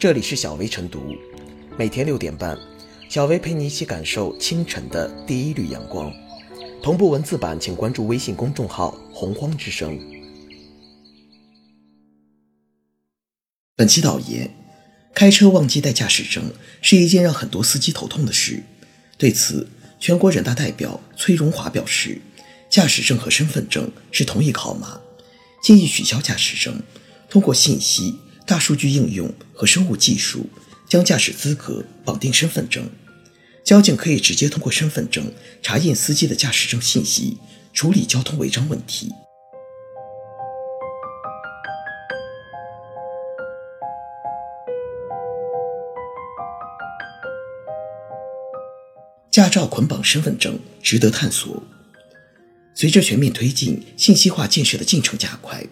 这里是小薇晨读，每天六点半，小薇陪你一起感受清晨的第一缕阳光。同步文字版，请关注微信公众号“洪荒之声”。本期导言：开车忘记带驾驶证是一件让很多司机头痛的事。对此，全国人大代表崔荣华表示，驾驶证和身份证是同一个号码，建议取消驾驶证，通过信息。大数据应用和生物技术将驾驶资格绑定身份证，交警可以直接通过身份证查验司机的驾驶证信息，处理交通违章问题。驾照捆绑身份证值得探索。随着全面推进信息化建设的进程加快。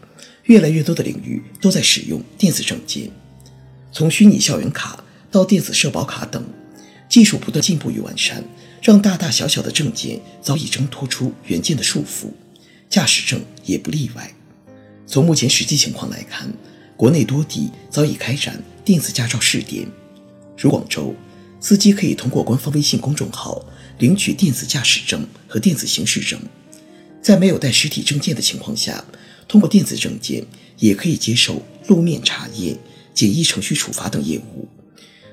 越来越多的领域都在使用电子证件，从虚拟校园卡到电子社保卡等，技术不断进步与完善，让大大小小的证件早已挣脱出原件的束缚，驾驶证也不例外。从目前实际情况来看，国内多地早已开展电子驾照试点，如广州，司机可以通过官方微信公众号领取电子驾驶证和电子行驶证，在没有带实体证件的情况下。通过电子证件也可以接受路面查验、简易程序处罚等业务。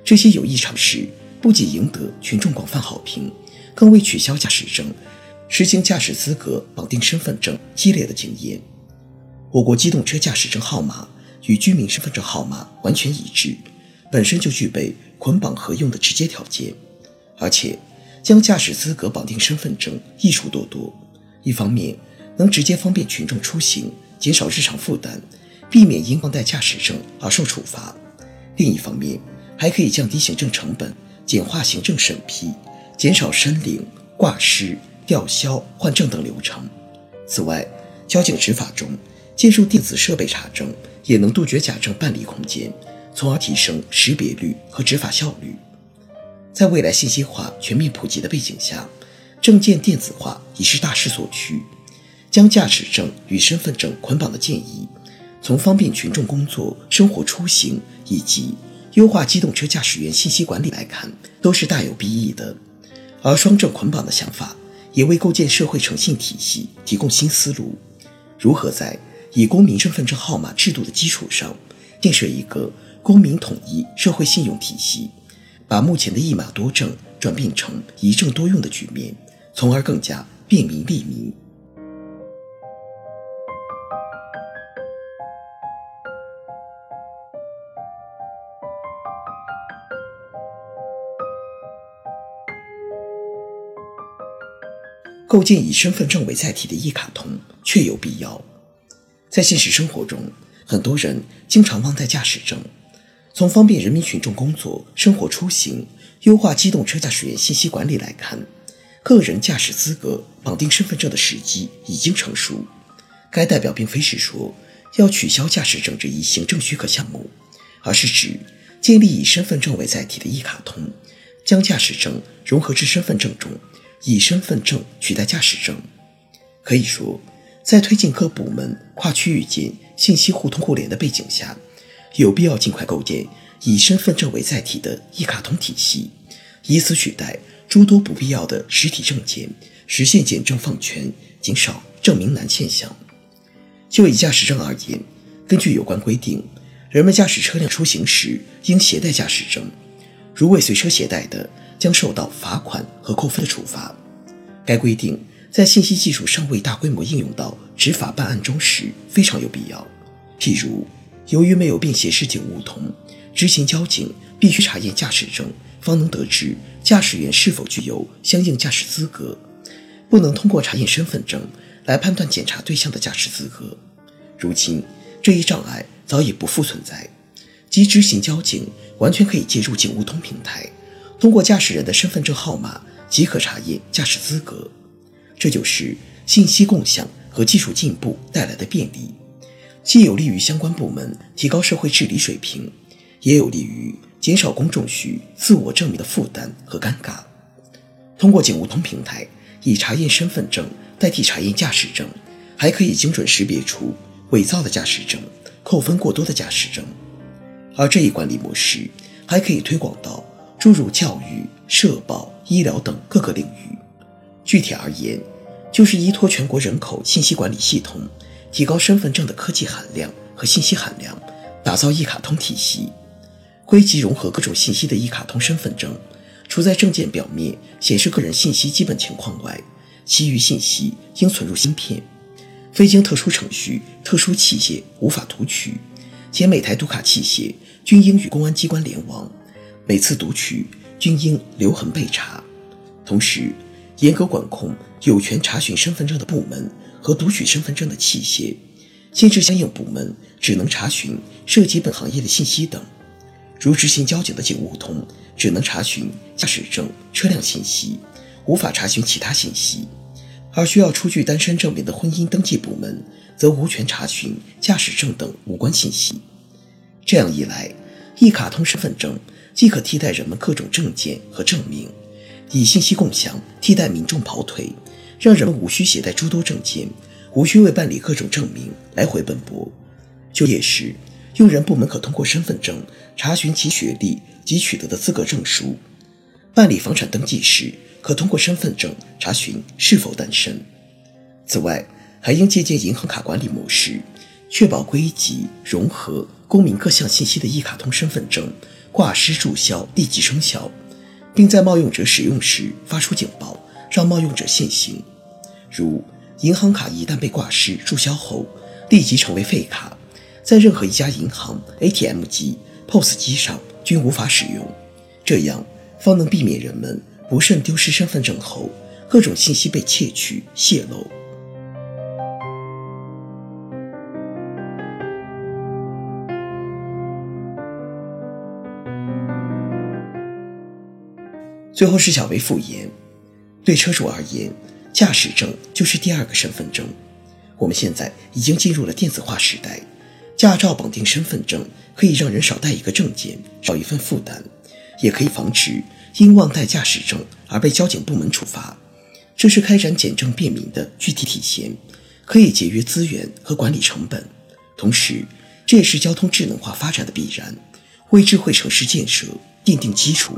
这些有益尝试不仅赢得群众广泛好评，更为取消驾驶证、实行驾驶资格绑定身份证积累了经验。我国机动车驾驶证号码与居民身份证号码完全一致，本身就具备捆绑合用的直接条件。而且，将驾驶资格绑定身份证益处多多。一方面，能直接方便群众出行。减少日常负担，避免因忘带驾驶证而受处罚。另一方面，还可以降低行政成本，简化行政审批，减少申领、挂失、吊销、换证等流程。此外，交警执法中借助电子设备查证，也能杜绝假证办理空间，从而提升识别率和执法效率。在未来信息化全面普及的背景下，证件电子化已是大势所趋。将驾驶证与身份证捆绑的建议，从方便群众工作、生活出行以及优化机动车驾驶员信息管理来看，都是大有裨益的。而双证捆绑的想法，也为构建社会诚信体系提供新思路：如何在以公民身份证号码制度的基础上，建设一个公民统一社会信用体系，把目前的一码多证转变成一证多用的局面，从而更加便民利民。构建以身份证为载体的一卡通确有必要。在现实生活中，很多人经常忘带驾驶证。从方便人民群众工作、生活出行、优化机动车驾驶员信息管理来看，个人驾驶资格绑定身份证的时机已经成熟。该代表并非是说要取消驾驶证这一行政许可项目，而是指建立以身份证为载体的一卡通，将驾驶证融合至身份证中。以身份证取代驾驶证，可以说，在推进各部门跨区域间信息互通互联的背景下，有必要尽快构建以身份证为载体的一卡通体系，以此取代诸多不必要的实体证件，实现简政放权、减少证明难现象。就以驾驶证而言，根据有关规定，人们驾驶车辆出行时应携带驾驶证，如未随车携带的。将受到罚款和扣分的处罚。该规定在信息技术尚未大规模应用到执法办案中时非常有必要。譬如，由于没有便携式警务通，执行交警必须查验驾驶证，方能得知驾驶员是否具有相应驾驶资格，不能通过查验身份证来判断检查对象的驾驶资格。如今，这一障碍早已不复存在，即执行交警完全可以借助警务通平台。通过驾驶人的身份证号码即可查验驾驶资格，这就是信息共享和技术进步带来的便利，既有利于相关部门提高社会治理水平，也有利于减少公众需自我证明的负担和尴尬。通过警务通平台，以查验身份证代替查验驾驶证，还可以精准识别出伪造的驾驶证、扣分过多的驾驶证。而这一管理模式还可以推广到诸如教育、社保、医疗等各个领域。具体而言，就是依托全国人口信息管理系统，提高身份证的科技含量和信息含量，打造一卡通体系，归集融合各种信息的一卡通身份证。除在证件表面显示个人信息基本情况外，其余信息应存入芯片，非经特殊程序、特殊器械无法读取，且每台读卡器械均应与公安机关联网，每次读取均应留痕备查。同时，严格管控有权查询身份证的部门和读取身份证的器械，限制相应部门只能查询涉及本行业的信息等。如执行交警的警务通，只能查询驾驶证、车辆信息，无法查询其他信息；而需要出具单身证明的婚姻登记部门，则无权查询驾驶证等无关信息。这样一来，一卡通身份证既可替代人们各种证件和证明，以信息共享替代民众跑腿，让人们无需携带诸多证件，无需为办理各种证明来回奔波。就业时，用人部门可通过身份证查询其学历及取得的资格证书；办理房产登记时，可通过身份证查询是否单身。此外，还应借鉴银行卡管理模式，确保归集融合公民各项信息的一卡通身份证挂失注销立即生效，并在冒用者使用时发出警报，让冒用者现行。如银行卡一旦被挂失注销后，立即成为废卡。在任何一家银行 ATM 机、POS 机上均无法使用，这样方能避免人们不慎丢失身份证后，各种信息被窃取泄露。最后是小薇复言，对车主而言，驾驶证就是第二个身份证。我们现在已经进入了电子化时代。驾照绑定身份证，可以让人少带一个证件，少一份负担，也可以防止因忘带驾驶证而被交警部门处罚。这是开展简政便民的具体体现，可以节约资源和管理成本。同时，这也是交通智能化发展的必然，为智慧城市建设奠定基础。